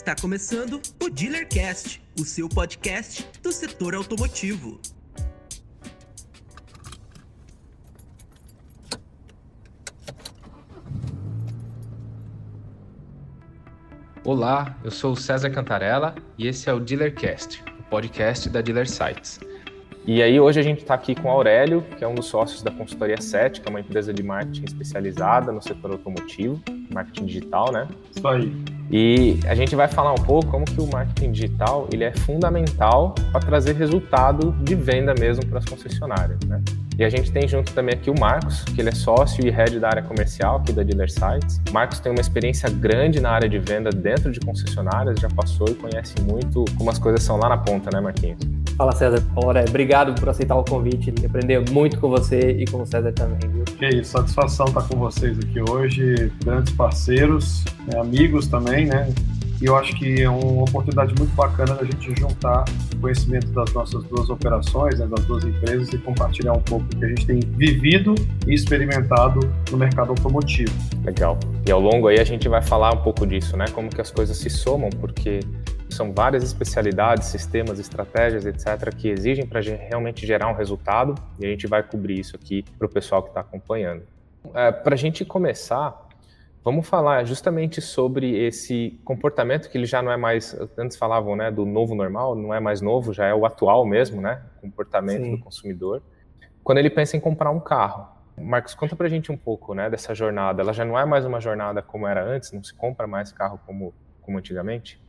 Está começando o Dealercast, o seu podcast do setor automotivo. Olá, eu sou o César Cantarella e esse é o Dealercast, o podcast da Dealer Sites. E aí hoje a gente está aqui com o Aurélio, que é um dos sócios da consultoria 7, que é uma empresa de marketing especializada no setor automotivo, marketing digital, né? Isso aí. E a gente vai falar um pouco como que o marketing digital ele é fundamental para trazer resultado de venda mesmo para as concessionárias, né? E a gente tem junto também aqui o Marcos, que ele é sócio e head da área comercial aqui da Dealer Sites. O Marcos tem uma experiência grande na área de venda dentro de concessionárias, já passou e conhece muito como as coisas são lá na ponta, né, Marquinhos? Fala César, Ora, obrigado por aceitar o convite e aprender muito com você e com o César também, viu? Que isso, satisfação estar com vocês aqui hoje, grandes parceiros, né, amigos também, né? E eu acho que é uma oportunidade muito bacana da gente juntar o conhecimento das nossas duas operações, né, das duas empresas e compartilhar um pouco do que a gente tem vivido e experimentado no mercado automotivo. Legal. E ao longo aí a gente vai falar um pouco disso, né? Como que as coisas se somam, porque são várias especialidades, sistemas, estratégias, etc., que exigem para realmente gerar um resultado e a gente vai cobrir isso aqui para o pessoal que está acompanhando. É, para a gente começar, Vamos falar justamente sobre esse comportamento que ele já não é mais, antes falavam, né, do novo normal, não é mais novo, já é o atual mesmo, né, comportamento Sim. do consumidor. Quando ele pensa em comprar um carro. Marcos, conta pra gente um pouco, né, dessa jornada. Ela já não é mais uma jornada como era antes, não se compra mais carro como, como antigamente?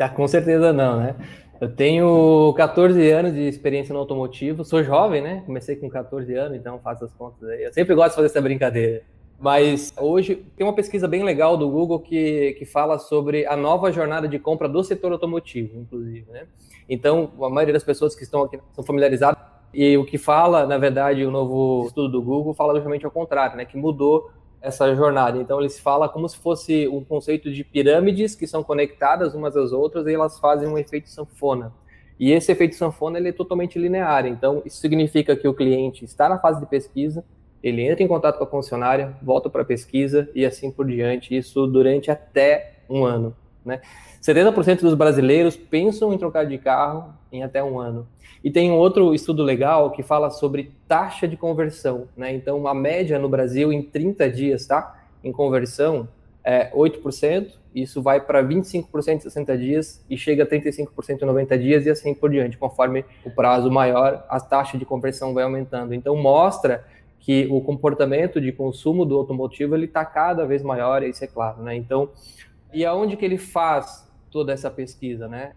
Tá, com certeza não, né? Eu tenho 14 anos de experiência no automotivo, sou jovem, né? Comecei com 14 anos, então faço as contas aí. Eu sempre gosto de fazer essa brincadeira. Mas hoje tem uma pesquisa bem legal do Google que, que fala sobre a nova jornada de compra do setor automotivo, inclusive. Né? Então, a maioria das pessoas que estão aqui são familiarizadas. E o que fala, na verdade, o novo estudo do Google fala justamente ao contrário, né? que mudou essa jornada. Então, eles falam como se fosse um conceito de pirâmides que são conectadas umas às outras e elas fazem um efeito sanfona. E esse efeito sanfona ele é totalmente linear. Então, isso significa que o cliente está na fase de pesquisa, ele entra em contato com a concessionária, volta para a pesquisa e assim por diante, isso durante até um ano. Né? 70% dos brasileiros pensam em trocar de carro em até um ano. E tem um outro estudo legal que fala sobre taxa de conversão. Né? Então, a média no Brasil em 30 dias tá? em conversão é 8%, isso vai para 25% em 60 dias e chega a 35% em 90 dias e assim por diante. Conforme o prazo maior, a taxa de conversão vai aumentando. Então, mostra que o comportamento de consumo do automotivo ele está cada vez maior, isso é claro, né? Então, e aonde que ele faz toda essa pesquisa, né?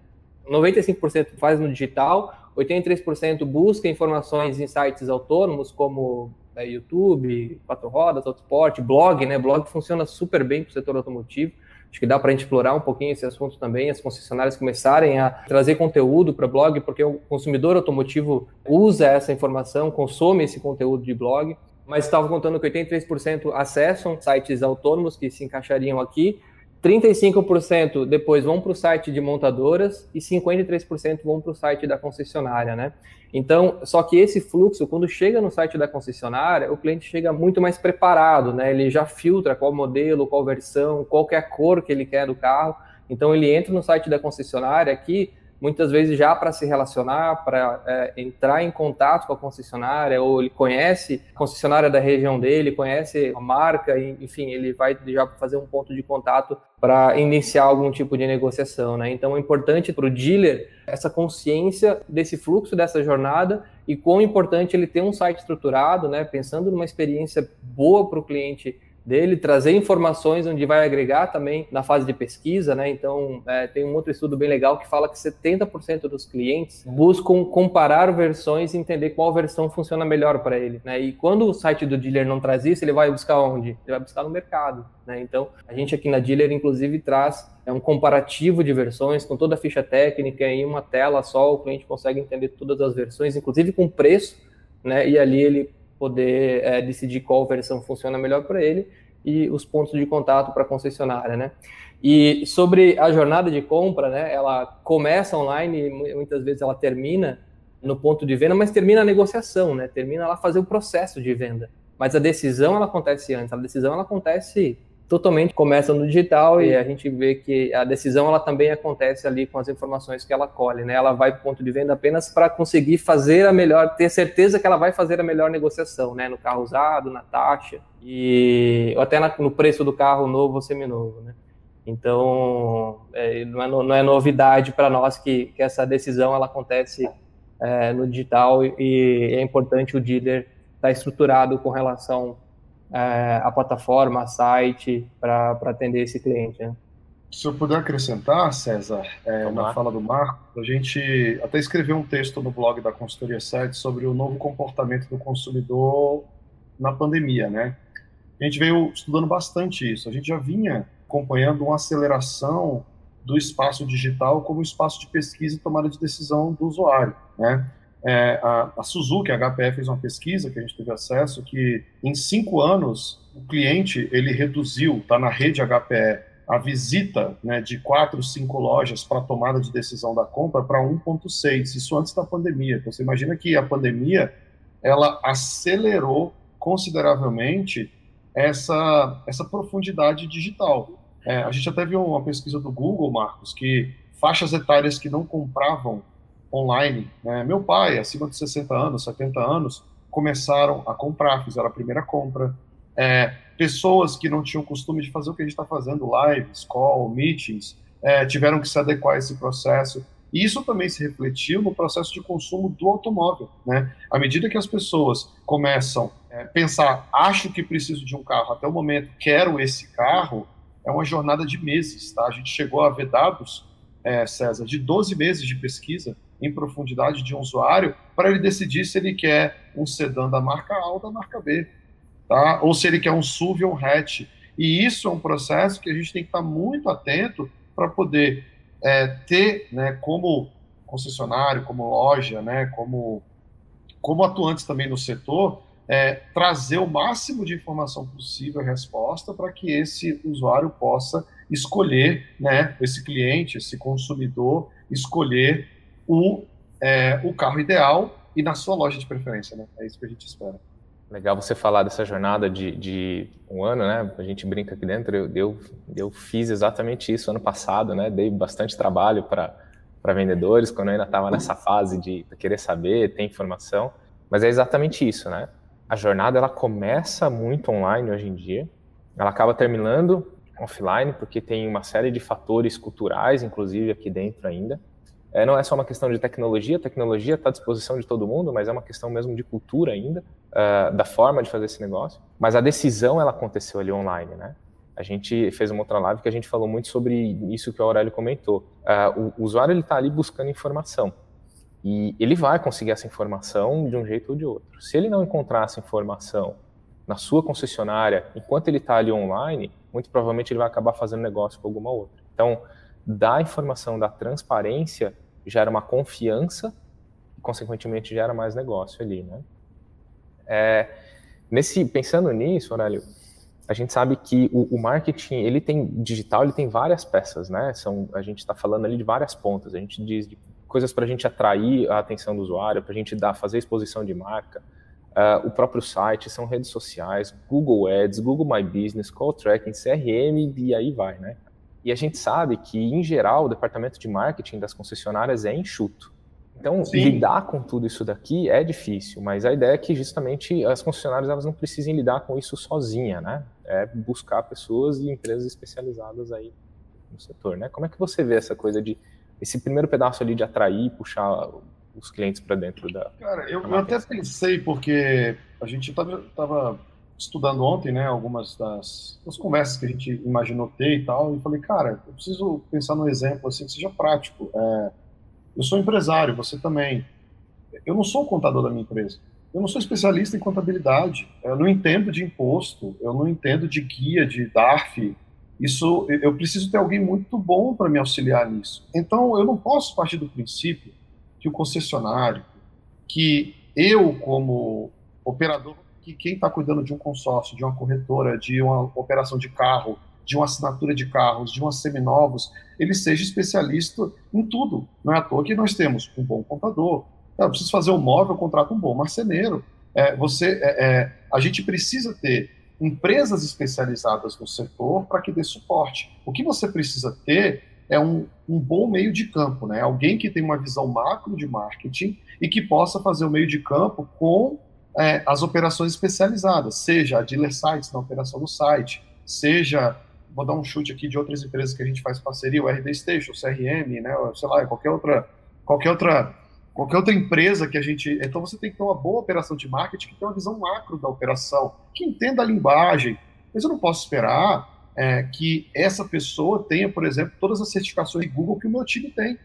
95% faz no digital, 83% busca informações em sites autônomos como é, YouTube, Quatro Rodas, Autosport, blog, né? Blog funciona super bem para o setor automotivo. Acho que dá para a gente explorar um pouquinho esse assunto também, as concessionárias começarem a trazer conteúdo para blog, porque o consumidor automotivo usa essa informação, consome esse conteúdo de blog. Mas estava contando que 83% acessam sites autônomos que se encaixariam aqui, 35% depois vão para o site de montadoras e 53% vão para o site da concessionária, né? Então, só que esse fluxo, quando chega no site da concessionária, o cliente chega muito mais preparado, né? Ele já filtra qual modelo, qual versão, qual é a cor que ele quer do carro. Então, ele entra no site da concessionária aqui, muitas vezes já para se relacionar, para é, entrar em contato com a concessionária, ou ele conhece a concessionária da região dele, conhece a marca, enfim, ele vai já fazer um ponto de contato para iniciar algum tipo de negociação, né? Então é importante para o dealer essa consciência desse fluxo dessa jornada e quão importante ele ter um site estruturado, né? Pensando numa experiência boa para o cliente dele, trazer informações onde vai agregar também na fase de pesquisa, né? Então, é, tem um outro estudo bem legal que fala que 70% dos clientes buscam comparar versões e entender qual versão funciona melhor para ele, né? E quando o site do dealer não traz isso, ele vai buscar onde? Ele vai buscar no mercado, né? Então, a gente aqui na dealer, inclusive, traz é um comparativo de versões com toda a ficha técnica em uma tela só, o cliente consegue entender todas as versões, inclusive com preço, né? E ali ele poder é, decidir qual versão funciona melhor para ele e os pontos de contato para a concessionária, né? E sobre a jornada de compra, né? Ela começa online e muitas vezes ela termina no ponto de venda, mas termina a negociação, né? Termina lá fazer o processo de venda. Mas a decisão ela acontece antes. A decisão ela acontece totalmente começa no digital e a gente vê que a decisão ela também acontece ali com as informações que ela colhe, né? Ela vai para o ponto de venda apenas para conseguir fazer a melhor, ter certeza que ela vai fazer a melhor negociação, né? No carro usado, na taxa e até na, no preço do carro novo ou seminovo, né? Então, é, não, é, não, é, novidade para nós que, que, essa decisão ela acontece é, no digital e, e é importante o dealer estar tá estruturado com relação é, a plataforma, a site, para atender esse cliente. Né? Se eu puder acrescentar, César, é, na fala do Marco, a gente até escreveu um texto no blog da Consultoria 7 sobre o novo comportamento do consumidor na pandemia, né? A gente veio estudando bastante isso. A gente já vinha acompanhando uma aceleração do espaço digital como espaço de pesquisa e tomada de decisão do usuário, né? É, a, a, Suzuki, a HPE, fez uma pesquisa que a gente teve acesso que em cinco anos o cliente ele reduziu, está na rede HPE, a visita né, de quatro, cinco lojas para tomada de decisão da compra para 1,6. Isso antes da pandemia. Então você imagina que a pandemia ela acelerou consideravelmente essa, essa profundidade digital. É, a gente até viu uma pesquisa do Google, Marcos, que faixas etárias que não compravam online. Né? Meu pai, acima de 60 anos, 70 anos, começaram a comprar, fizeram a primeira compra. É, pessoas que não tinham costume de fazer o que a gente está fazendo, lives, call, meetings, é, tiveram que se adequar a esse processo. E isso também se refletiu no processo de consumo do automóvel. Né? À medida que as pessoas começam a é, pensar, acho que preciso de um carro, até o momento quero esse carro, é uma jornada de meses. Tá? A gente chegou a ver dados, é, César, de 12 meses de pesquisa em profundidade de um usuário para ele decidir se ele quer um sedã da marca A ou da marca B, tá? Ou se ele quer um SUV ou um hatch. E isso é um processo que a gente tem que estar muito atento para poder é, ter, né, como concessionário, como loja, né, como, como atuantes também no setor, é, trazer o máximo de informação possível resposta para que esse usuário possa escolher, né, esse cliente, esse consumidor, escolher o, é, o carro ideal e na sua loja de preferência, né? É isso que a gente espera. Legal você falar dessa jornada de, de um ano, né? A gente brinca aqui dentro. Eu, eu, eu fiz exatamente isso ano passado, né? Dei bastante trabalho para vendedores, quando eu ainda estava nessa fase de querer saber, ter informação. Mas é exatamente isso, né? A jornada ela começa muito online hoje em dia, ela acaba terminando offline, porque tem uma série de fatores culturais, inclusive aqui dentro ainda. É, não é só uma questão de tecnologia, tecnologia está à disposição de todo mundo, mas é uma questão mesmo de cultura ainda, uh, da forma de fazer esse negócio. Mas a decisão, ela aconteceu ali online, né? A gente fez uma outra live que a gente falou muito sobre isso que o Aurélio comentou. Uh, o, usuário, ele está ali buscando informação. E ele vai conseguir essa informação de um jeito ou de outro. Se ele não encontrar essa informação na sua concessionária, enquanto ele está ali online, muito provavelmente ele vai acabar fazendo negócio com alguma outra. Então, da informação, da transparência, gera uma confiança e, consequentemente, gera mais negócio ali, né? É, nesse, pensando nisso, Aurélio, a gente sabe que o, o, marketing, ele tem digital, ele tem várias peças, né? São, a gente está falando ali de várias pontas. A gente diz de coisas para a gente atrair a atenção do usuário, para a gente dar, fazer exposição de marca, uh, o próprio site, são redes sociais, Google Ads, Google My Business, Call Tracking, CRM e aí vai, né? E a gente sabe que, em geral, o departamento de marketing das concessionárias é enxuto. Então, Sim. lidar com tudo isso daqui é difícil, mas a ideia é que justamente as concessionárias elas não precisem lidar com isso sozinha, né? É buscar pessoas e empresas especializadas aí no setor, né? Como é que você vê essa coisa de esse primeiro pedaço ali de atrair, puxar os clientes para dentro da. Cara, eu, eu até pensei porque a gente estava estudando ontem, né, algumas das, das, conversas que a gente imaginou ter e tal, e falei, cara, eu preciso pensar num exemplo assim que seja prático. É, eu sou empresário, você também. Eu não sou o contador da minha empresa. Eu não sou especialista em contabilidade. Eu não entendo de imposto. Eu não entendo de guia, de DARF. Isso, eu preciso ter alguém muito bom para me auxiliar nisso. Então, eu não posso partir do princípio que o concessionário, que eu como operador que quem está cuidando de um consórcio, de uma corretora, de uma operação de carro, de uma assinatura de carros, de uma seminovos, ele seja especialista em tudo. Não é à toa que nós temos um bom contador. Eu preciso fazer um móvel, eu contrato um bom marceneiro. É, você, é, é, a gente precisa ter empresas especializadas no setor para que dê suporte. O que você precisa ter é um, um, bom meio de campo, né? Alguém que tem uma visão macro de marketing e que possa fazer o meio de campo com é, as operações especializadas, seja a dealer sites na operação do site, seja, vou dar um chute aqui de outras empresas que a gente faz parceria, o RD Station, o CRM, né? Sei lá, qualquer outra, qualquer outra qualquer outra empresa que a gente. Então você tem que ter uma boa operação de marketing que tenha uma visão macro da operação, que entenda a linguagem. Mas eu não posso esperar é, que essa pessoa tenha, por exemplo, todas as certificações de Google que o meu time tem.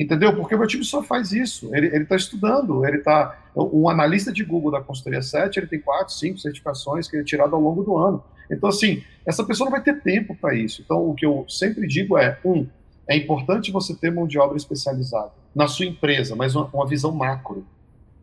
Entendeu? Porque o meu time só faz isso. Ele está estudando, ele está. Um analista de Google da consultoria 7, ele tem quatro, cinco certificações que ele é tirado ao longo do ano. Então, assim, essa pessoa não vai ter tempo para isso. Então, o que eu sempre digo é: um, é importante você ter mão de obra especializada na sua empresa, mas uma, uma visão macro.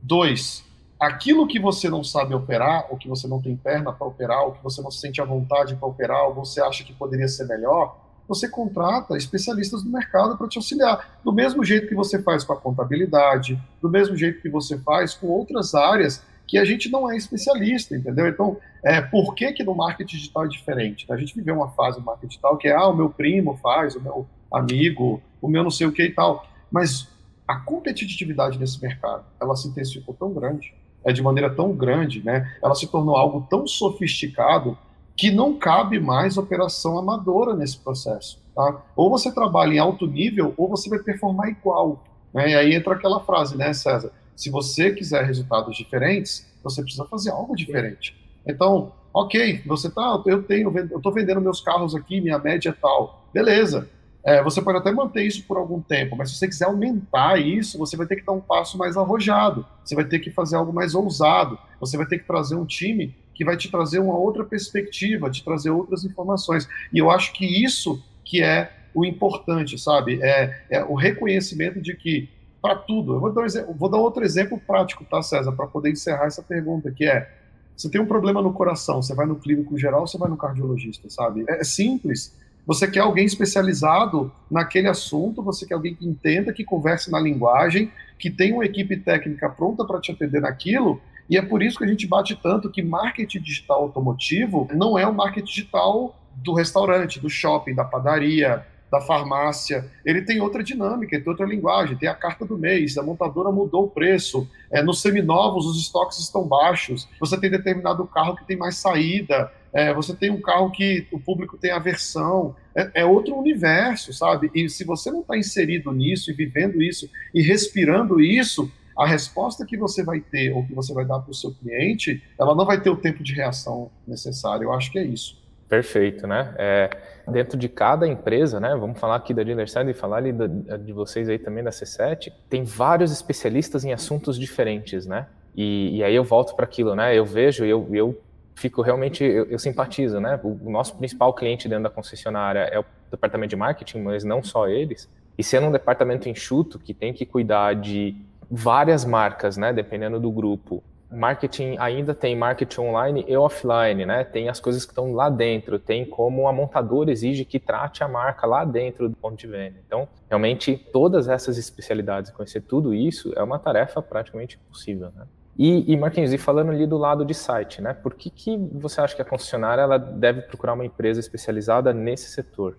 Dois, aquilo que você não sabe operar, ou que você não tem perna para operar, ou que você não se sente à vontade para operar, ou você acha que poderia ser melhor, você contrata especialistas do mercado para te auxiliar. Do mesmo jeito que você faz com a contabilidade, do mesmo jeito que você faz com outras áreas que a gente não é especialista, entendeu? Então, é, por que que no marketing digital é diferente? A gente viveu uma fase no marketing digital que é, ah, o meu primo faz, o meu amigo, o meu não sei o que e tal. Mas a competitividade nesse mercado, ela se intensificou tão grande, é de maneira tão grande, né? Ela se tornou algo tão sofisticado que não cabe mais operação amadora nesse processo, tá? Ou você trabalha em alto nível, ou você vai performar igual, né? E aí entra aquela frase, né, César? Se você quiser resultados diferentes, você precisa fazer algo diferente. Então, ok, você tá, eu tenho, eu estou vendendo meus carros aqui, minha média é tal, beleza? É, você pode até manter isso por algum tempo, mas se você quiser aumentar isso, você vai ter que dar um passo mais arrojado, você vai ter que fazer algo mais ousado, você vai ter que trazer um time que vai te trazer uma outra perspectiva, te trazer outras informações. E eu acho que isso que é o importante, sabe? É, é o reconhecimento de que, para tudo, eu vou dar, um, vou dar outro exemplo prático, tá, César, para poder encerrar essa pergunta, que é, você tem um problema no coração, você vai no clínico geral, você vai no cardiologista, sabe? É simples, você quer alguém especializado naquele assunto, você quer alguém que entenda, que converse na linguagem, que tenha uma equipe técnica pronta para te atender naquilo. E é por isso que a gente bate tanto que marketing digital automotivo não é o marketing digital do restaurante, do shopping, da padaria, da farmácia, ele tem outra dinâmica, tem outra linguagem, tem a carta do mês, a montadora mudou o preço, é, nos seminovos os estoques estão baixos, você tem determinado carro que tem mais saída, é, você tem um carro que o público tem aversão, é, é outro universo, sabe? E se você não está inserido nisso e vivendo isso e respirando isso, a resposta que você vai ter ou que você vai dar para o seu cliente, ela não vai ter o tempo de reação necessário. Eu acho que é isso. Perfeito, né? É, dentro de cada empresa, né? Vamos falar aqui da Dealerside e falar ali de, vocês aí também da C7. Tem vários especialistas em assuntos diferentes, né? E, e aí eu volto para aquilo, né? Eu vejo, eu, eu fico realmente, eu, eu, simpatizo, né? O, nosso principal cliente dentro da concessionária é o departamento de marketing, mas não só eles. E sendo um departamento enxuto que tem que cuidar de várias marcas, né? Dependendo do grupo. Marketing ainda tem marketing online e offline, né? Tem as coisas que estão lá dentro, tem como a montadora exige que trate a marca lá dentro do ponto de venda. Então, realmente, todas essas especialidades, conhecer tudo isso é uma tarefa praticamente impossível, né? E, e Marquinhos, e falando ali do lado de site, né? Por que, que você acha que a concessionária ela deve procurar uma empresa especializada nesse setor?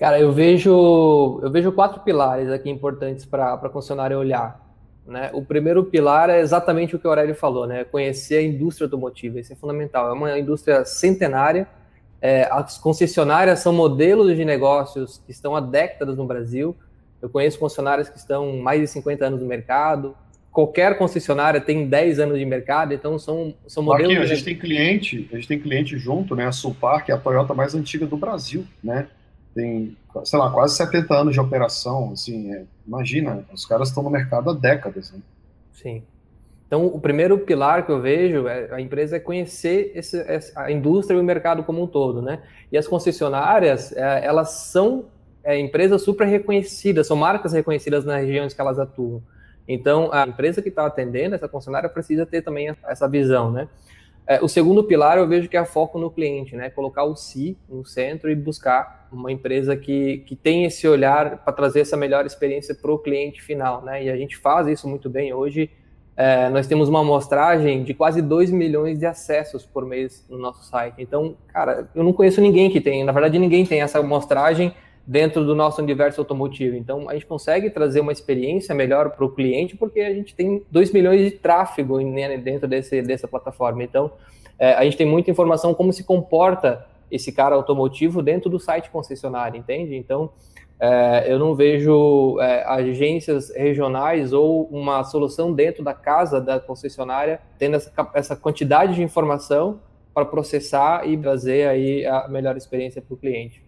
Cara, eu vejo, eu vejo quatro pilares aqui importantes para a concessionária olhar. Né? O primeiro pilar é exatamente o que o Aurélio falou, né? Conhecer a indústria automotiva, isso é fundamental. É uma indústria centenária. É, as concessionárias são modelos de negócios que estão há décadas no Brasil. Eu conheço concessionárias que estão mais de 50 anos no mercado, qualquer concessionária tem 10 anos de mercado, então são, são modelos... Aqui, a gente tem cliente, a gente tem cliente junto, né, a Sulpar, que é a Toyota mais antiga do Brasil, né, tem, sei lá, quase 70 anos de operação, assim, é, imagina, os caras estão no mercado há décadas, né? Sim. Então, o primeiro pilar que eu vejo é a empresa é conhecer esse, a indústria e o mercado como um todo, né? E as concessionárias, é, elas são é, empresas super reconhecidas, são marcas reconhecidas nas regiões que elas atuam. Então, a empresa que está atendendo essa concessionária precisa ter também essa visão, né? É, o segundo pilar eu vejo que é foco no cliente, né? Colocar o si no centro e buscar uma empresa que, que tem esse olhar para trazer essa melhor experiência para o cliente final, né? E a gente faz isso muito bem hoje. é, nós temos uma amostragem de quase 2 milhões de acessos por mês no nosso site. Então, cara, eu não conheço ninguém que tem, na verdade, ninguém tem essa amostragem dentro do nosso universo automotivo. Então, a gente consegue trazer uma experiência melhor para o cliente porque a gente tem 2 milhões de tráfego né, dentro desse, dessa plataforma. Então, é, a gente tem muita informação como se comporta esse cara automotivo dentro do site concessionário, entende? Então, é, eu não vejo é, agências regionais ou uma solução dentro da casa da concessionária tendo essa, essa quantidade de informação para processar e trazer aí a melhor experiência para o cliente.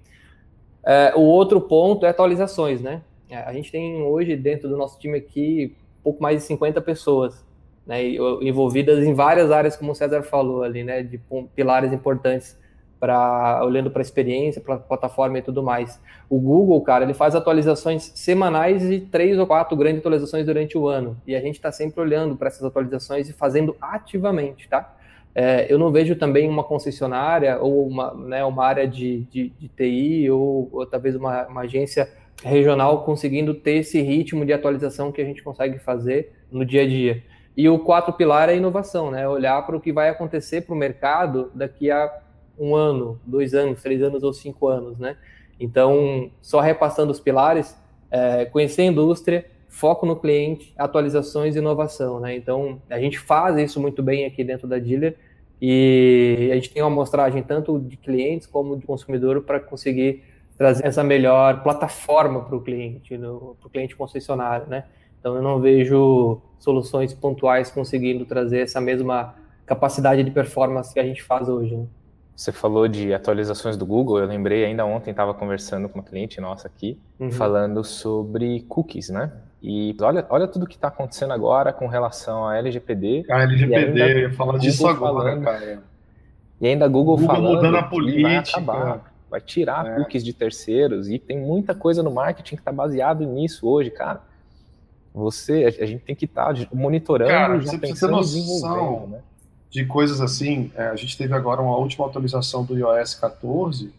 É, o outro ponto é atualizações, né? É, a gente tem hoje dentro do nosso time aqui pouco mais de 50 pessoas né, envolvidas em várias áreas, como o César falou ali, né, de pilares importantes para olhando para a experiência, para a plataforma e tudo mais. O Google, cara, ele faz atualizações semanais e três ou quatro grandes atualizações durante o ano. E a gente está sempre olhando para essas atualizações e fazendo ativamente, tá? É, eu não vejo também uma concessionária ou uma, né, uma área de, de, de TI ou, ou talvez uma, uma agência regional conseguindo ter esse ritmo de atualização que a gente consegue fazer no dia a dia. E o quarto pilar é inovação, né? Olhar para o que vai acontecer para o mercado daqui a um ano, dois anos, três anos ou cinco anos, né? Então, só repassando os pilares, é, conhecer a indústria, foco no cliente, atualizações e inovação, né? Então, a gente faz isso muito bem aqui dentro da dealer e a gente tem uma amostragem tanto de clientes como de consumidor para conseguir trazer essa melhor plataforma para o cliente, para o cliente concessionário, né? Então, eu não vejo soluções pontuais conseguindo trazer essa mesma capacidade de performance que a gente faz hoje. Né? Você falou de atualizações do Google, eu lembrei ainda ontem estava conversando com uma cliente nossa aqui, uhum. falando sobre cookies, né? E olha, olha tudo que está acontecendo agora com relação à LGPD. A LGPD, eu ia falar disso agora, falando, cara. E ainda Google, Google falando mudando a política. vai acabar, vai tirar é. cookies de terceiros e tem muita coisa no marketing que está baseado nisso hoje, cara. Você, a gente tem que estar tá monitorando, cara, já você pensando em desenvolver, né? de coisas assim. É, a gente teve agora uma última atualização do iOS 14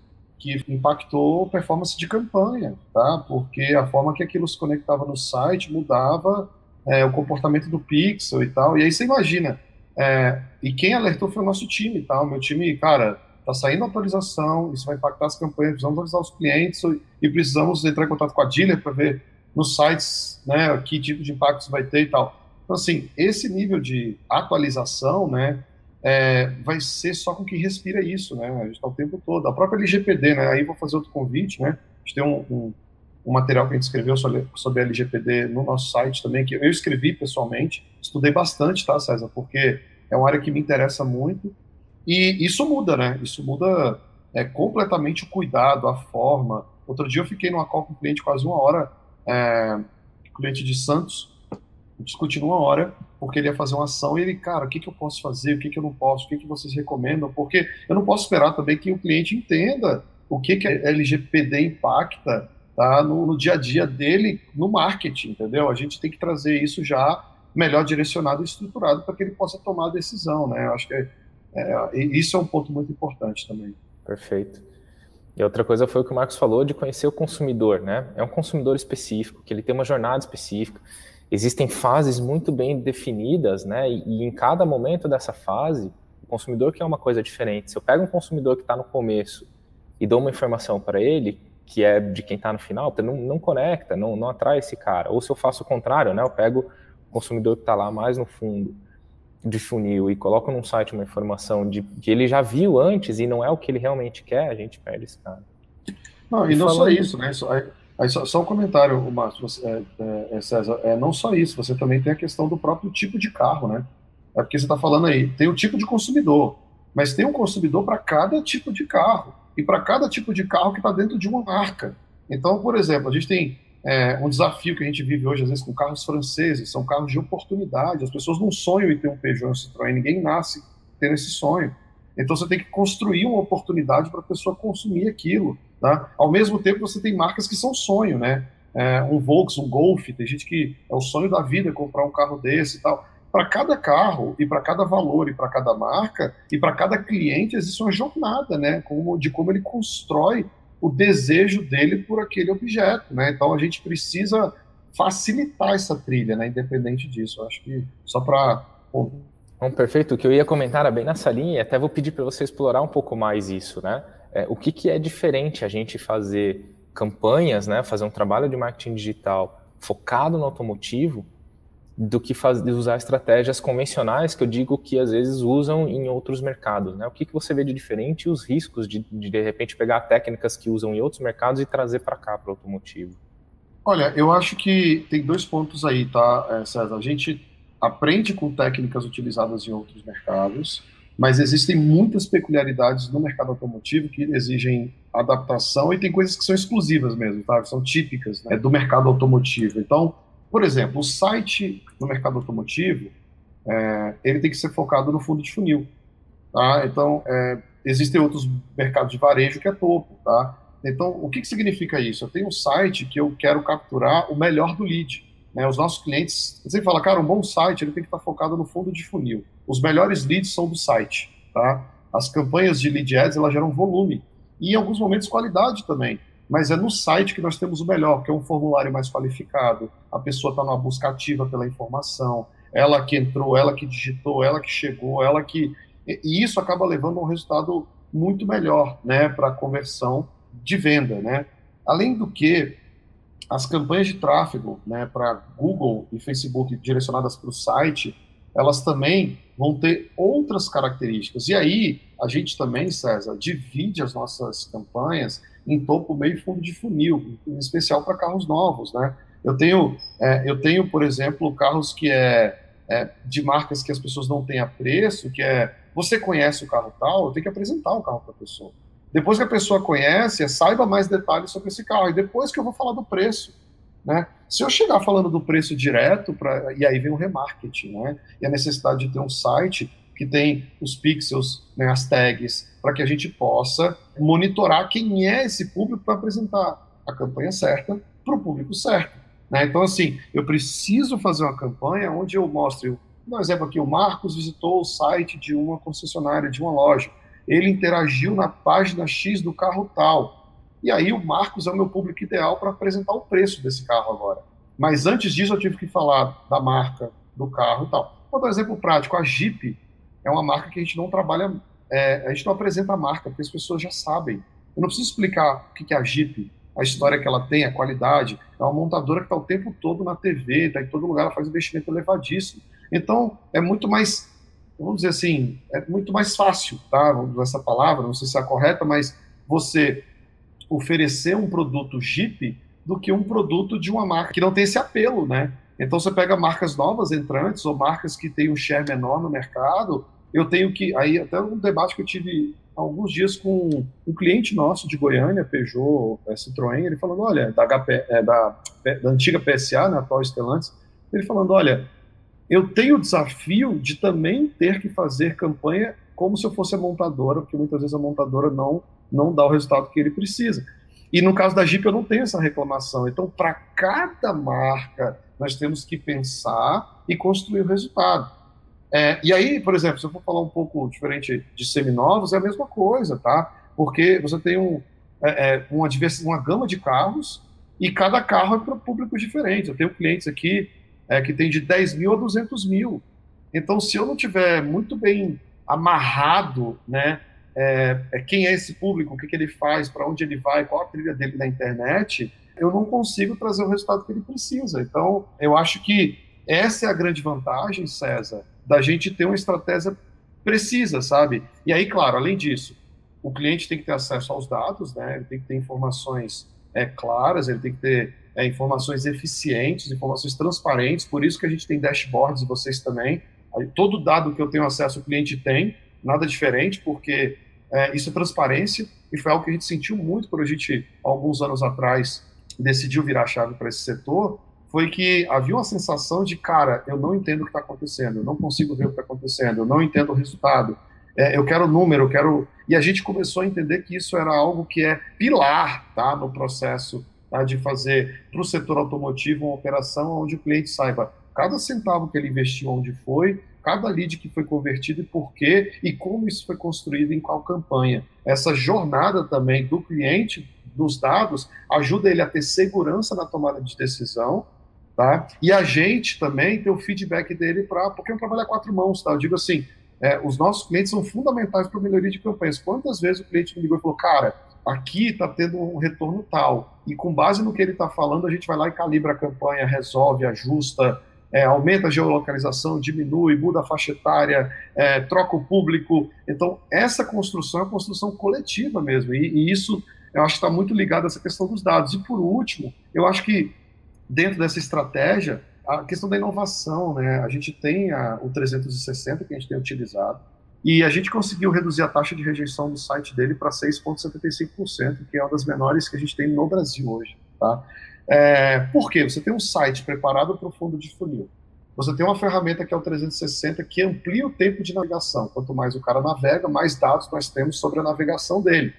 que impactou performance de campanha, tá? Porque a forma que aquilo se conectava no site mudava é, o comportamento do pixel e tal. E aí você imagina, é, e quem alertou foi o nosso time, tá? O meu time, cara, tá saindo atualização, isso vai impactar as campanhas, precisamos avisar os clientes e precisamos entrar em contato com a dealer para ver nos sites, né, que tipo de impacto vai ter e tal. Então, assim, esse nível de atualização, né, é, vai ser só com quem respira isso, né? A gente está o tempo todo. A própria LGPD, né? Aí vou fazer outro convite, né? A gente tem um, um, um material que a gente escreveu sobre, sobre a LGPD no nosso site também, que eu escrevi pessoalmente, estudei bastante, tá, César? Porque é uma área que me interessa muito. E isso muda, né? Isso muda é, completamente o cuidado, a forma. Outro dia eu fiquei numa call com um cliente quase uma hora, é, cliente de Santos, discutindo uma hora, porque ele ia fazer uma ação e ele, cara, o que, que eu posso fazer, o que, que eu não posso, o que, que vocês recomendam, porque eu não posso esperar também que o cliente entenda o que, que a LGPD impacta tá, no, no dia a dia dele no marketing, entendeu? A gente tem que trazer isso já melhor direcionado e estruturado para que ele possa tomar a decisão, né? Eu acho que é, é, isso é um ponto muito importante também. Perfeito. E outra coisa foi o que o Marcos falou de conhecer o consumidor, né? É um consumidor específico, que ele tem uma jornada específica existem fases muito bem definidas, né? E, e, em cada momento dessa fase, o consumidor quer uma coisa diferente. Se eu pego um consumidor que está no começo e dou uma informação para ele, que é de quem está no final, não, não conecta, não, não atrai esse cara. Ou se eu faço o contrário, né? Eu pego o consumidor que está lá mais no fundo de funil e coloco num site uma informação de que ele já viu antes e não é o que ele realmente quer, a gente perde esse cara. Não, e, e não só isso, né? Aí só, só um comentário, Márcio, é, é, é, César, é, não só isso, você também tem a questão do próprio tipo de carro, né? É porque você está falando aí, tem o tipo de consumidor, mas tem um consumidor para cada tipo de carro, e para cada tipo de carro que está dentro de uma marca. Então, por exemplo, a gente tem é, um desafio que a gente vive hoje, às vezes, com carros franceses, são carros de oportunidade, as pessoas não sonham em ter um Peugeot um Citroën, ninguém nasce tendo esse sonho. Então você tem que construir uma oportunidade para a pessoa consumir aquilo. Tá? Ao mesmo tempo, você tem marcas que são sonho, né? É, um Volkswagen, um Golf, tem gente que é o sonho da vida comprar um carro desse e tal. Para cada carro, e para cada valor, e para cada marca, e para cada cliente, existe uma jornada, né? Como, de como ele constrói o desejo dele por aquele objeto, né? Então a gente precisa facilitar essa trilha, né, independente disso. Eu acho que só para Bom, perfeito. O que eu ia comentar era bem nessa linha, e até vou pedir para você explorar um pouco mais isso, né? É, o que, que é diferente a gente fazer campanhas, né, fazer um trabalho de marketing digital focado no automotivo, do que fazer, usar estratégias convencionais que eu digo que às vezes usam em outros mercados. Né? O que, que você vê de diferente e os riscos de, de, de repente, pegar técnicas que usam em outros mercados e trazer para cá, para o automotivo? Olha, eu acho que tem dois pontos aí, tá, eh, César? A gente aprende com técnicas utilizadas em outros mercados, mas existem muitas peculiaridades no mercado automotivo que exigem adaptação e tem coisas que são exclusivas mesmo, tá? São típicas né, do mercado automotivo. Então, por exemplo, o site do mercado automotivo, é, ele tem que ser focado no fundo de funil, tá? Então, é, existem outros mercados de varejo que é topo, tá? Então, o que, que significa isso? Eu tenho um site que eu quero capturar o melhor do lead. Né? Os nossos clientes, você fala, cara, um bom site ele tem que estar focado no fundo de funil. Os melhores leads são do site, tá? As campanhas de lead ads, elas geram volume e em alguns momentos qualidade também. Mas é no site que nós temos o melhor, que é um formulário mais qualificado, a pessoa está numa busca ativa pela informação, ela que entrou, ela que digitou, ela que chegou, ela que. E isso acaba levando a um resultado muito melhor né, para a conversão de venda. Né? Além do que, as campanhas de tráfego né, para Google e Facebook direcionadas para o site, elas também vão ter outras características. E aí, a gente também, César, divide as nossas campanhas em topo, meio e fundo de funil, em especial para carros novos, né? Eu tenho, é, eu tenho, por exemplo, carros que é, é, de marcas que as pessoas não têm a preço, que é, você conhece o carro tal, eu tenho que apresentar o carro para a pessoa. Depois que a pessoa conhece, é, saiba mais detalhes sobre esse carro, e depois que eu vou falar do preço. Né? Se eu chegar falando do preço direto, pra, e aí vem o remarketing, né? e a necessidade de ter um site que tem os pixels, né, as tags, para que a gente possa monitorar quem é esse público para apresentar a campanha certa para o público certo. Né? Então, assim, eu preciso fazer uma campanha onde eu mostre, por exemplo, aqui o Marcos visitou o site de uma concessionária, de uma loja, ele interagiu na página X do carro tal, e aí o Marcos é o meu público ideal para apresentar o preço desse carro agora. Mas antes disso eu tive que falar da marca, do carro e tal. Vou dar um exemplo prático. A Jeep é uma marca que a gente não trabalha, é, a gente não apresenta a marca, porque as pessoas já sabem. Eu não preciso explicar o que é a Jeep, a história que ela tem, a qualidade. É uma montadora que está o tempo todo na TV, está em todo lugar, ela faz investimento elevadíssimo. Então, é muito mais, vamos dizer assim, é muito mais fácil, tá? Vamos usar essa palavra, não sei se é a correta, mas você oferecer um produto Jeep do que um produto de uma marca que não tem esse apelo, né? Então você pega marcas novas entrantes ou marcas que têm um share menor no mercado. Eu tenho que aí até um debate que eu tive alguns dias com um cliente nosso de Goiânia, Peugeot, é, Citroën, ele falando, olha, da, HP, é, da, da antiga PSA, na né, atual Stellantis, ele falando, olha, eu tenho o desafio de também ter que fazer campanha como se eu fosse a montadora, porque muitas vezes a montadora não não dá o resultado que ele precisa. E no caso da Jeep eu não tenho essa reclamação. Então, para cada marca, nós temos que pensar e construir o resultado. É, e aí, por exemplo, se eu for falar um pouco diferente de seminovos, é a mesma coisa, tá? Porque você tem um, é, é uma, uma gama de carros e cada carro é para públicos diferentes. Eu tenho clientes aqui é, que tem de 10 mil a 200 mil. Então, se eu não tiver muito bem amarrado, né, é, é, quem é esse público, o que, que ele faz, para onde ele vai, qual a trilha dele na internet, eu não consigo trazer o resultado que ele precisa. Então, eu acho que essa é a grande vantagem, César, da gente ter uma estratégia precisa, sabe? E aí, claro, além disso, o cliente tem que ter acesso aos dados, né? Ele tem que ter informações é, claras, ele tem que ter é, informações eficientes, informações transparentes. Por isso que a gente tem dashboards vocês também. Todo dado que eu tenho acesso, o cliente tem nada diferente, porque é, isso é transparência, e foi algo que a gente sentiu muito quando a gente, alguns anos atrás, decidiu virar chave para esse setor, foi que havia uma sensação de, cara, eu não entendo o que está acontecendo, eu não consigo ver o que está acontecendo, eu não entendo o resultado, é, eu quero número, eu quero... E a gente começou a entender que isso era algo que é pilar tá, no processo tá, de fazer para o setor automotivo uma operação onde o cliente saiba cada centavo que ele investiu onde foi, cada lead que foi convertido e por quê, e como isso foi construído em qual campanha. Essa jornada também do cliente, dos dados, ajuda ele a ter segurança na tomada de decisão Tá? E a gente também tem o feedback dele para. Porque é um trabalho a quatro mãos, tá? Eu digo assim: é, os nossos clientes são fundamentais para a melhoria de campanhas. Quantas vezes o cliente me ligou e falou, cara, aqui está tendo um retorno tal, e com base no que ele está falando, a gente vai lá e calibra a campanha, resolve, ajusta, é, aumenta a geolocalização, diminui, muda a faixa etária, é, troca o público. Então, essa construção é uma construção coletiva mesmo, e, e isso eu acho que está muito ligado a essa questão dos dados. E por último, eu acho que dentro dessa estratégia, a questão da inovação, né? A gente tem a, o 360 que a gente tem utilizado, e a gente conseguiu reduzir a taxa de rejeição do site dele para 6,75%, que é uma das menores que a gente tem no Brasil hoje, tá? É, por quê? Você tem um site preparado para o fundo de funil. Você tem uma ferramenta que é o 360 que amplia o tempo de navegação. Quanto mais o cara navega, mais dados nós temos sobre a navegação dele.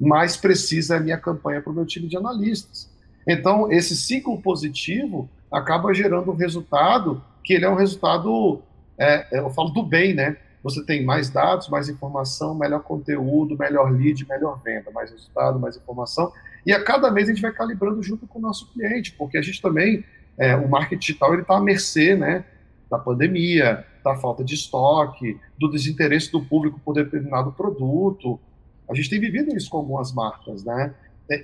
Mais precisa é a minha campanha para o meu time de analistas. Então, esse ciclo positivo acaba gerando um resultado que ele é um resultado, é, eu falo do bem, né? Você tem mais dados, mais informação, melhor conteúdo, melhor lead, melhor venda, mais resultado, mais informação. E a cada mês a gente vai calibrando junto com o nosso cliente, porque a gente também, é, o marketing digital, ele está à mercê, né, da pandemia, da falta de estoque, do desinteresse do público por determinado produto. A gente tem vivido isso com algumas marcas, né?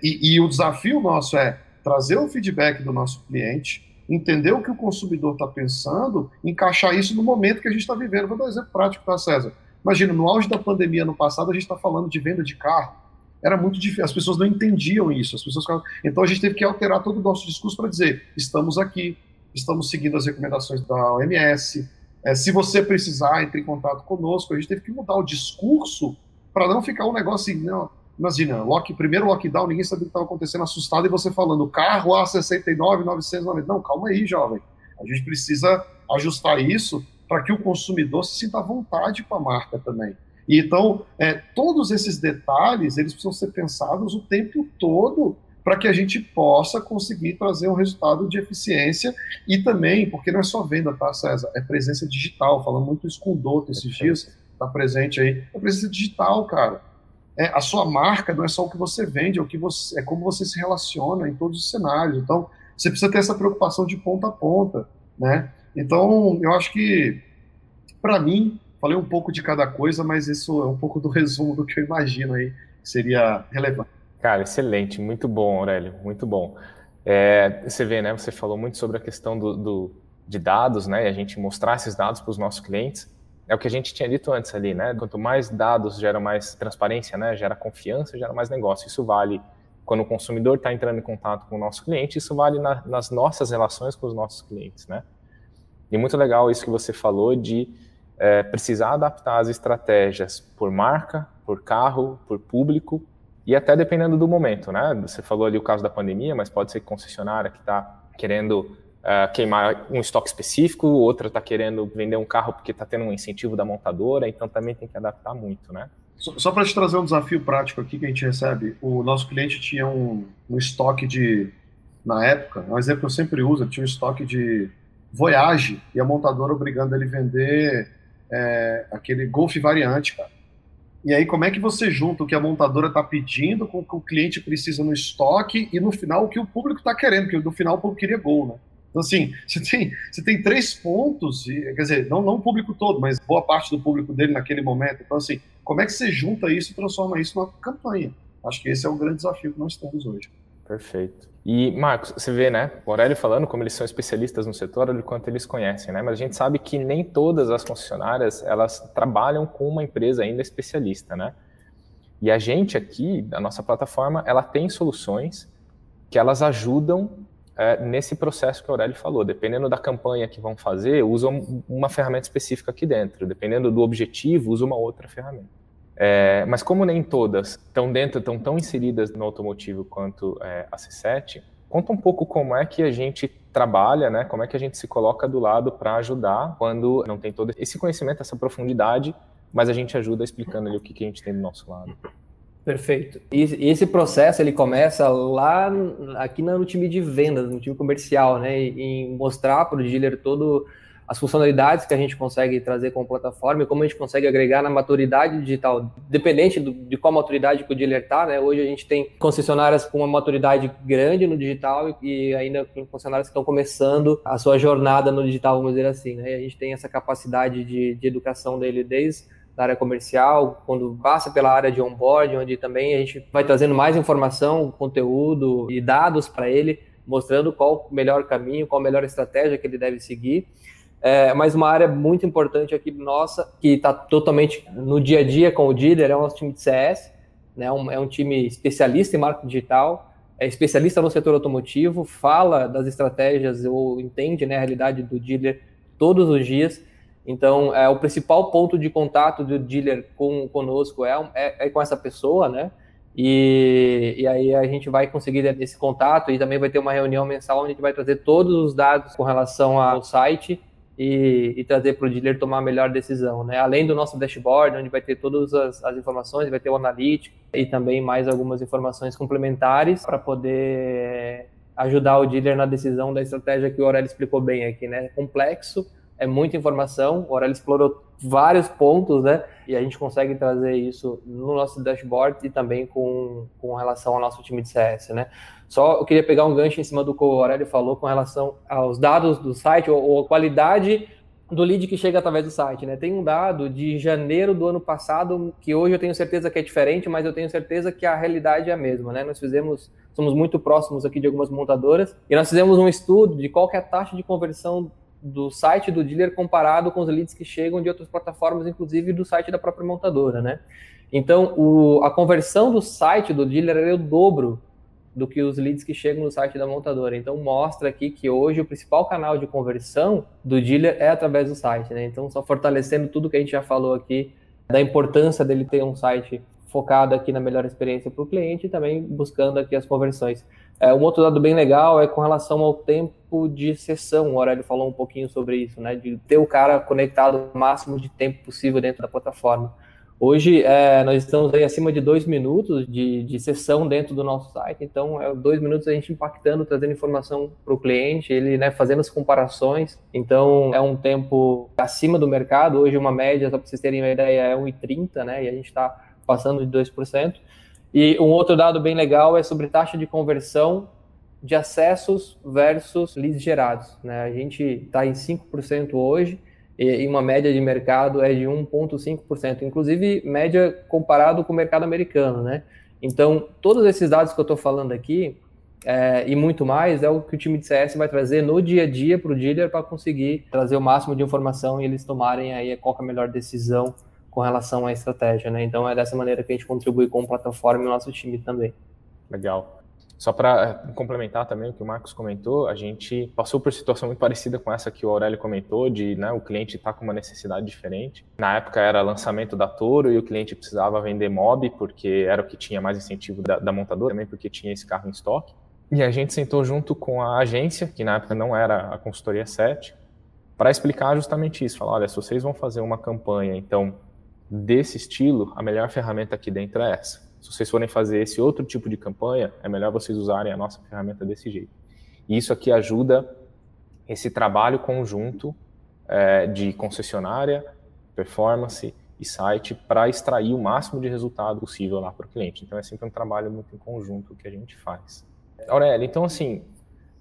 E, e o desafio nosso é trazer o feedback do nosso cliente, entender o que o consumidor está pensando, encaixar isso no momento que a gente está vivendo. Vou dar um exemplo prático, tá, César? Imagina, no auge da pandemia no passado, a gente está falando de venda de carro era muito difícil, as pessoas não entendiam isso, as pessoas ficavam... então a gente teve que alterar todo o nosso discurso para dizer, estamos aqui, estamos seguindo as recomendações da OMS, é, se você precisar, entre em contato conosco, a gente teve que mudar o discurso para não ficar um negócio assim, não, imagina, lock, primeiro lockdown, ninguém sabia o que estava acontecendo, assustado, e você falando, carro A69, 990, não, calma aí, jovem, a gente precisa ajustar isso para que o consumidor se sinta à vontade com a marca também. E então, é, todos esses detalhes, eles precisam ser pensados o tempo todo para que a gente possa conseguir trazer um resultado de eficiência e também, porque não é só venda, tá, César? É presença digital, falando muito isso com o Doutor esses dias, está presente aí. É presença digital, cara. É, a sua marca não é só o que você vende, é, o que você, é como você se relaciona em todos os cenários. Então, você precisa ter essa preocupação de ponta a ponta, né? Então, eu acho que, para mim, Falei um pouco de cada coisa, mas isso é um pouco do resumo do que eu imagino aí que seria relevante. Cara, excelente, muito bom, Aurélio, muito bom. É, você vê, né? Você falou muito sobre a questão do, do de dados, né? E a gente mostrar esses dados para os nossos clientes. É o que a gente tinha dito antes ali, né? Quanto mais dados gera mais transparência, né? Gera confiança, gera mais negócio. Isso vale quando o consumidor está entrando em contato com o nosso cliente, isso vale na, nas nossas relações com os nossos clientes, né? E muito legal isso que você falou de é, precisar adaptar as estratégias por marca, por carro, por público e até dependendo do momento, né? Você falou ali o caso da pandemia, mas pode ser concessionária que está querendo uh, queimar um estoque específico, outra está querendo vender um carro porque está tendo um incentivo da montadora, então também tem que adaptar muito, né? Só, só para te trazer um desafio prático aqui que a gente recebe, o nosso cliente tinha um, um estoque de, na época, um exemplo que eu sempre uso, tinha um estoque de Voyage e a montadora obrigando ele a vender é, aquele Golf variante, cara. E aí, como é que você junta o que a montadora está pedindo com o que o cliente precisa no estoque e no final o que o público está querendo, porque no final o público queria gol, né? Então, assim, você tem, você tem três pontos, quer dizer, não, não o público todo, mas boa parte do público dele naquele momento. Então, assim, como é que você junta isso e transforma isso numa campanha? Acho que esse é o grande desafio que nós temos hoje. Perfeito. E, Marcos, você vê, né, o Aurélio falando como eles são especialistas no setor, olha o quanto eles conhecem, né, mas a gente sabe que nem todas as concessionárias, elas trabalham com uma empresa ainda especialista, né, e a gente aqui, a nossa plataforma, ela tem soluções que elas ajudam é, nesse processo que o Aurélio falou, dependendo da campanha que vão fazer, usam uma ferramenta específica aqui dentro, dependendo do objetivo, usa uma outra ferramenta. É, mas como nem todas estão dentro, estão tão inseridas no automotivo quanto é, a C7, conta um pouco como é que a gente trabalha, né? Como é que a gente se coloca do lado para ajudar quando não tem todo esse conhecimento, essa profundidade, mas a gente ajuda explicando ali o que, que a gente tem do nosso lado. Perfeito. E esse processo ele começa lá aqui no time de vendas, no time comercial, né? Em mostrar para o dealer todo as funcionalidades que a gente consegue trazer com a plataforma e como a gente consegue agregar na maturidade digital, dependente do, de qual maturidade que o dealer está, né? Hoje a gente tem concessionárias com uma maturidade grande no digital e ainda concessionárias que estão começando a sua jornada no digital, vamos dizer assim, né? E a gente tem essa capacidade de, de educação dele desde da área comercial, quando passa pela área de onboard, onde também a gente vai trazendo mais informação, conteúdo e dados para ele, mostrando qual o melhor caminho, qual a melhor estratégia que ele deve seguir. É, mas uma área muito importante aqui nossa, que está totalmente no dia a dia com o dealer, é o nosso time de CS, né? Um, é um time especialista em marketing digital, é especialista no setor automotivo, fala das estratégias ou entende né, a realidade do dealer todos os dias. Então, é, o principal ponto de contato do dealer com conosco é, é, é com essa pessoa, né? E, e, aí a gente vai conseguir esse contato e também vai ter uma reunião mensal onde a gente vai trazer todos os dados com relação ao site e, e trazer para o dealer tomar a melhor decisão, né? Além do nosso dashboard, onde vai ter todas as, as informações, vai ter o analítico e também mais algumas informações complementares para poder ajudar o dealer na decisão da estratégia que o Aurélio explicou bem aqui, né? Complexo, é muita informação, o Aurélio explorou vários pontos, né? E a gente consegue trazer isso no nosso dashboard e também com, com relação ao nosso time de CS, né? Só eu queria pegar um gancho em cima do que o Aurélio falou com relação aos dados do site ou, ou a qualidade do lead que chega através do site, né? Tem um dado de janeiro do ano passado que hoje eu tenho certeza que é diferente, mas eu tenho certeza que a realidade é a mesma, né? Nós fizemos, somos muito próximos aqui de algumas montadoras e nós fizemos um estudo de qual é a taxa de conversão do site do dealer comparado com os leads que chegam de outras plataformas, inclusive do site da própria montadora, né? Então, o, a conversão do site do dealer é o dobro do que os leads que chegam no site da montadora. Então, mostra aqui que hoje o principal canal de conversão do dealer é através do site, né? Então, só fortalecendo tudo que a gente já falou aqui, da importância dele ter um site focado aqui na melhor experiência para o cliente e também buscando aqui as conversões. É, um outro dado bem legal é com relação ao tempo de sessão. O Aurélio falou um pouquinho sobre isso, né? De ter o cara conectado o máximo de tempo possível dentro da plataforma. Hoje, é, nós estamos aí acima de dois minutos de, de sessão dentro do nosso site, então é dois minutos a gente impactando, trazendo informação para o cliente, ele né, fazendo as comparações, então é um tempo acima do mercado, hoje uma média, só para vocês terem uma ideia, é 1,30, né, e a gente está passando de 2%. E um outro dado bem legal é sobre taxa de conversão de acessos versus leads gerados, né, a gente está em 5% hoje, e uma média de mercado é de 1,5%, inclusive média comparado com o mercado americano, né? Então, todos esses dados que eu estou falando aqui é, e muito mais é o que o time de CS vai trazer no dia a dia para o dealer para conseguir trazer o máximo de informação e eles tomarem aí qual é a melhor decisão com relação à estratégia, né? Então, é dessa maneira que a gente contribui com a plataforma e o nosso time também. Legal. Só para eh, complementar também o que o Marcos comentou, a gente passou por situação muito parecida com essa que o Aurélio comentou, de né, o cliente estar tá com uma necessidade diferente. Na época era lançamento da Toro e o cliente precisava vender Mob, porque era o que tinha mais incentivo da, da montadora, também porque tinha esse carro em estoque. E a gente sentou junto com a agência, que na época não era a consultoria 7, para explicar justamente isso. Falar, olha, se vocês vão fazer uma campanha, então, desse estilo, a melhor ferramenta aqui dentro é essa se vocês forem fazer esse outro tipo de campanha, é melhor vocês usarem a nossa ferramenta desse jeito. E isso aqui ajuda esse trabalho conjunto é, de concessionária, performance e site para extrair o máximo de resultado possível lá para o cliente. Então é sempre um trabalho muito em conjunto que a gente faz. Aurélia, então assim,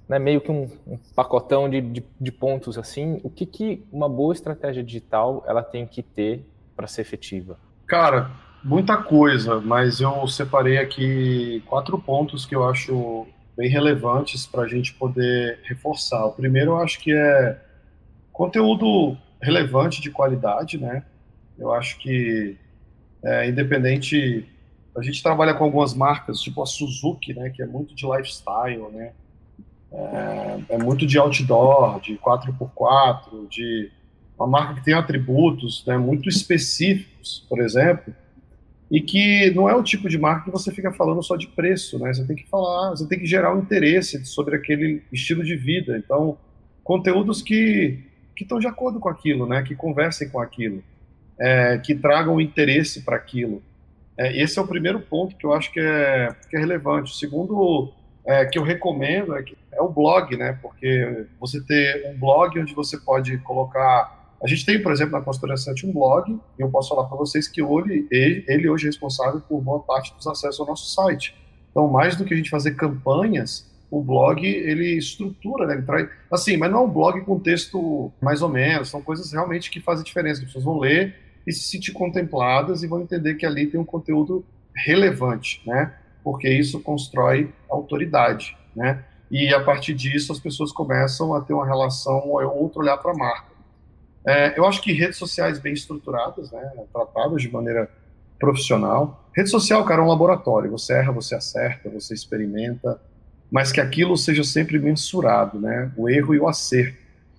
né, meio que um, um pacotão de, de, de, pontos assim, o que, que uma boa estratégia digital ela tem que ter para ser efetiva? Cara, muita coisa, mas eu separei aqui quatro pontos que eu acho bem relevantes para a gente poder reforçar. O primeiro eu acho que é conteúdo relevante de qualidade, né? Eu acho que é, independente, a gente trabalha com algumas marcas, tipo a Suzuki, né? Que é muito de lifestyle, né? É, é muito de outdoor, de 4x4, de uma marca que tem atributos né, muito específicos, por exemplo, e que não é o tipo de marca que você fica falando só de preço, né? Você tem que falar, você tem que gerar um interesse sobre aquele estilo de vida. Então, conteúdos que que estão de acordo com aquilo, né? Que conversem com aquilo, é, que tragam interesse para aquilo. É, esse é o primeiro ponto que eu acho que é, que é relevante. O segundo é, que eu recomendo é, que, é o blog, né? Porque você ter um blog onde você pode colocar. A gente tem, por exemplo, na Consultoria 7 um blog, e eu posso falar para vocês que ele, ele hoje é responsável por boa parte dos acessos ao nosso site. Então, mais do que a gente fazer campanhas, o blog ele estrutura, né? Ele traz, assim, mas não é um blog com texto mais ou menos, são coisas realmente que fazem diferença. As pessoas vão ler e se sentir contempladas e vão entender que ali tem um conteúdo relevante, né? Porque isso constrói autoridade, né? E a partir disso as pessoas começam a ter uma relação ou outro olhar para a marca. É, eu acho que redes sociais bem estruturadas, né? Tratadas de maneira profissional. Rede social, cara, é um laboratório. Você erra, você acerta, você experimenta mas que aquilo seja sempre mensurado, né? O erro e o acerto.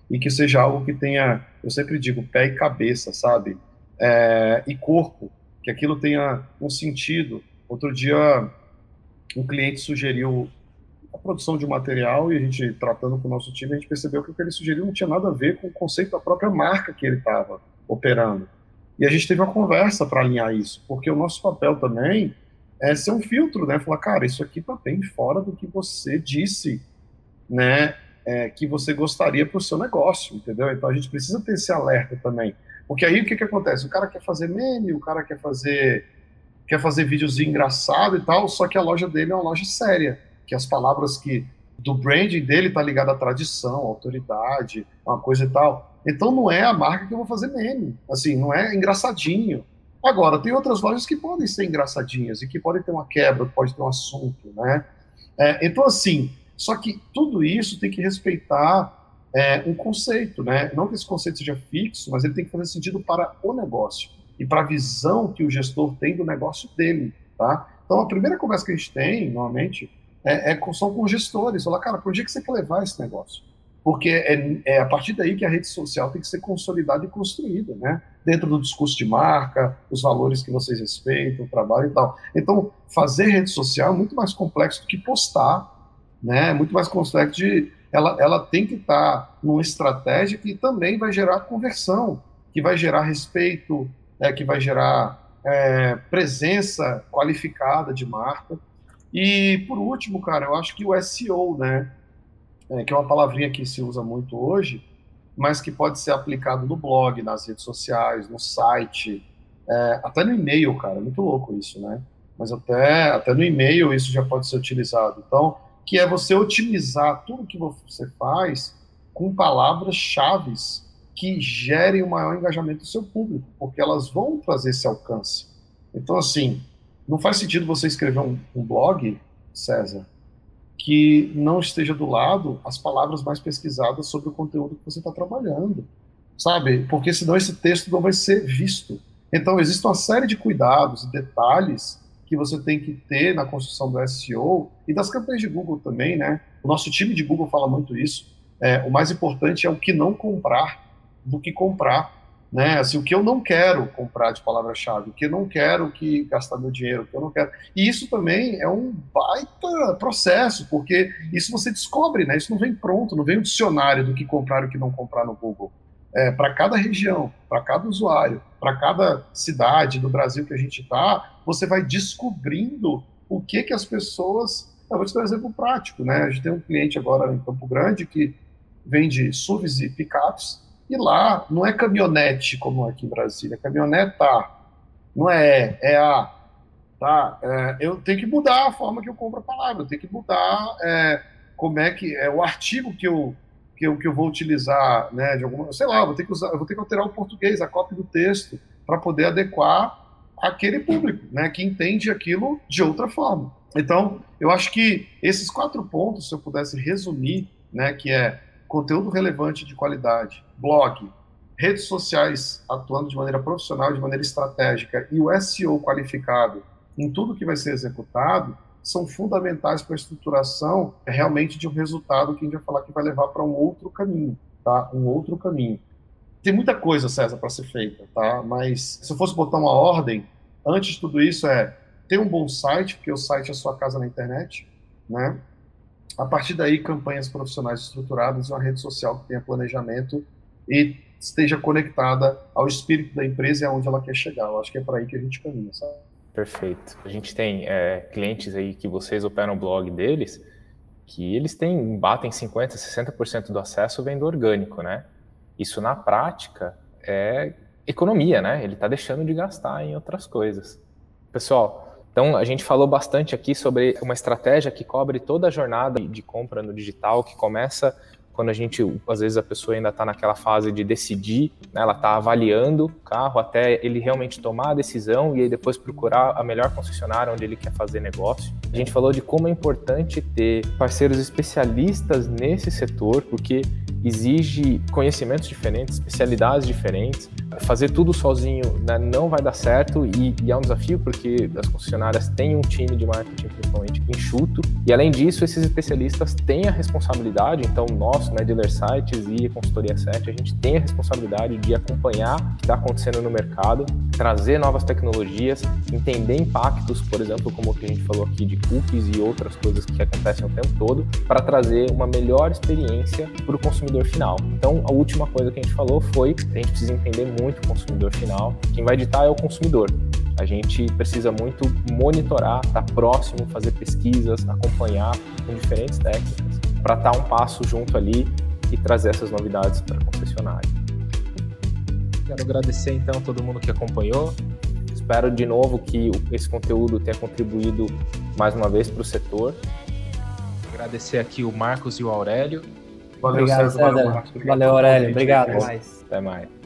E que seja algo que tenha, eu sempre digo, pé e cabeça, sabe? É, e corpo, que aquilo tenha um sentido. Outro dia, um cliente sugeriu a produção de material e a gente, tratando com o nosso time, a gente percebeu que o que ele sugeriu não tinha nada a ver com o conceito da própria marca que ele estava operando. E a gente teve uma conversa para alinhar isso, porque o nosso papel também é ser um filtro, né? Falar, cara, isso aqui tá bem fora do que você disse, né? É, que você gostaria para o seu negócio, entendeu? Então a gente precisa ter esse alerta também. Porque aí o que, que acontece? O cara quer fazer meme, o cara quer fazer quer fazer vídeos engraçado e tal, só que a loja dele é uma loja séria, que as palavras que do branding dele tá ligado à tradição, à autoridade, uma coisa e tal. Então não é a marca que eu vou fazer meme, assim, não é engraçadinho. Agora, tem outras lojas que podem ser engraçadinhas e que podem ter uma quebra, pode ter um assunto, né? É, então, assim, só que tudo isso tem que respeitar é, um conceito, né? Não que esse conceito seja fixo, mas ele tem que fazer sentido para o negócio e para a visão que o gestor tem do negócio dele, tá? Então, a primeira conversa que a gente tem, normalmente, é, é são com gestores. Falar, cara, por onde é que você quer levar esse negócio? Porque é, é a partir daí que a rede social tem que ser consolidada e construída, né? dentro do discurso de marca, os valores que vocês respeitam, o trabalho e tal. Então, fazer rede social é muito mais complexo do que postar, né? É muito mais complexo de ela, ela tem que estar numa estratégia que também vai gerar conversão, que vai gerar respeito, é, que vai gerar é, presença qualificada de marca. E por último, cara, eu acho que o SEO, né? É, que é uma palavrinha que se usa muito hoje, mas que pode ser aplicado no blog, nas redes sociais, no site, é, até no e-mail, cara. Muito louco isso, né? Mas até, até no e-mail isso já pode ser utilizado. Então, que é você otimizar tudo que você faz com palavras-chave que gerem o maior engajamento do seu público, porque elas vão trazer esse alcance. Então, assim, não faz sentido você escrever um, um blog, César, que não esteja do lado as palavras mais pesquisadas sobre o conteúdo que você está trabalhando, sabe? Porque senão esse texto não vai ser visto. Então, existe uma série de cuidados e detalhes que você tem que ter na construção do SEO e das campanhas de Google também, né? O nosso time de Google fala muito isso. É, o mais importante é o que não comprar do que comprar né? Assim, o que eu não quero comprar de palavra-chave, o que eu não quero que gastar meu dinheiro, o que eu não quero. E isso também é um baita processo, porque isso você descobre, né? Isso não vem pronto, não vem um dicionário do que comprar e o que não comprar no Google. É, para cada região, para cada usuário, para cada cidade do Brasil que a gente está, você vai descobrindo o que que as pessoas. Eu vou te dar um exemplo prático, né? A gente tem um cliente agora em Campo Grande que vende SUVs e picapes e lá não é caminhonete como aqui em Brasília, caminhoneta, tá. não é, é a. Tá? É, eu tenho que mudar a forma que eu compro a palavra, eu tenho que mudar é, como é que é o artigo que eu, que eu, que eu vou utilizar, né, de alguma, sei lá, vou ter que usar, vou ter que alterar o português, a cópia do texto, para poder adequar aquele público, né, que entende aquilo de outra forma. Então, eu acho que esses quatro pontos, se eu pudesse resumir, né, que é conteúdo relevante de qualidade, blog, redes sociais atuando de maneira profissional, de maneira estratégica e o SEO qualificado em tudo que vai ser executado são fundamentais para a estruturação realmente de um resultado que a gente vai falar que vai levar para um outro caminho, tá? Um outro caminho. Tem muita coisa, César, para ser feita, tá? Mas se eu fosse botar uma ordem, antes de tudo isso é ter um bom site, porque o site é a sua casa na internet, né? A partir daí, campanhas profissionais estruturadas uma rede social que tenha planejamento e esteja conectada ao espírito da empresa e aonde ela quer chegar. Eu acho que é para aí que a gente caminha, sabe? Perfeito. A gente tem é, clientes aí que vocês operam o blog deles que eles têm, batem 50%, 60% do acesso vendo orgânico, né? Isso na prática é economia, né? Ele está deixando de gastar em outras coisas. Pessoal, então a gente falou bastante aqui sobre uma estratégia que cobre toda a jornada de compra no digital, que começa quando a gente, às vezes a pessoa ainda está naquela fase de decidir, né, ela está avaliando o carro até ele realmente tomar a decisão e aí depois procurar a melhor concessionária onde ele quer fazer negócio. A gente falou de como é importante ter parceiros especialistas nesse setor, porque exige conhecimentos diferentes, especialidades diferentes. Fazer tudo sozinho né, não vai dar certo e, e, é um desafio porque as concessionárias têm um time de marketing principalmente enxuto e além disso esses especialistas têm a responsabilidade, então nós, né, Dealer Sites e Consultoria 7, a gente tem a responsabilidade de acompanhar o que está acontecendo no mercado, trazer novas tecnologias, entender impactos, por exemplo, como o que a gente falou aqui de cookies e outras coisas que acontecem o tempo todo, para trazer uma melhor experiência para o consumidor final. Então, a última coisa que a gente falou foi a gente precisa entender muito o consumidor final. Quem vai editar é o consumidor. A gente precisa muito monitorar, estar tá próximo, fazer pesquisas, acompanhar com diferentes técnicas para estar tá um passo junto ali e trazer essas novidades para a concessionária. Quero agradecer então a todo mundo que acompanhou. Espero de novo que esse conteúdo tenha contribuído mais uma vez para o setor. Agradecer aqui o Marcos e o Aurélio Valeu, Obrigado, César. Valeu, Marcos. Valeu Aurélio. Obrigado. Até mais. Até mais.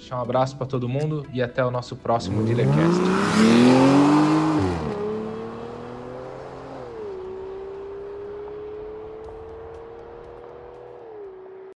Deixar um abraço para todo mundo e até o nosso próximo Dealercast.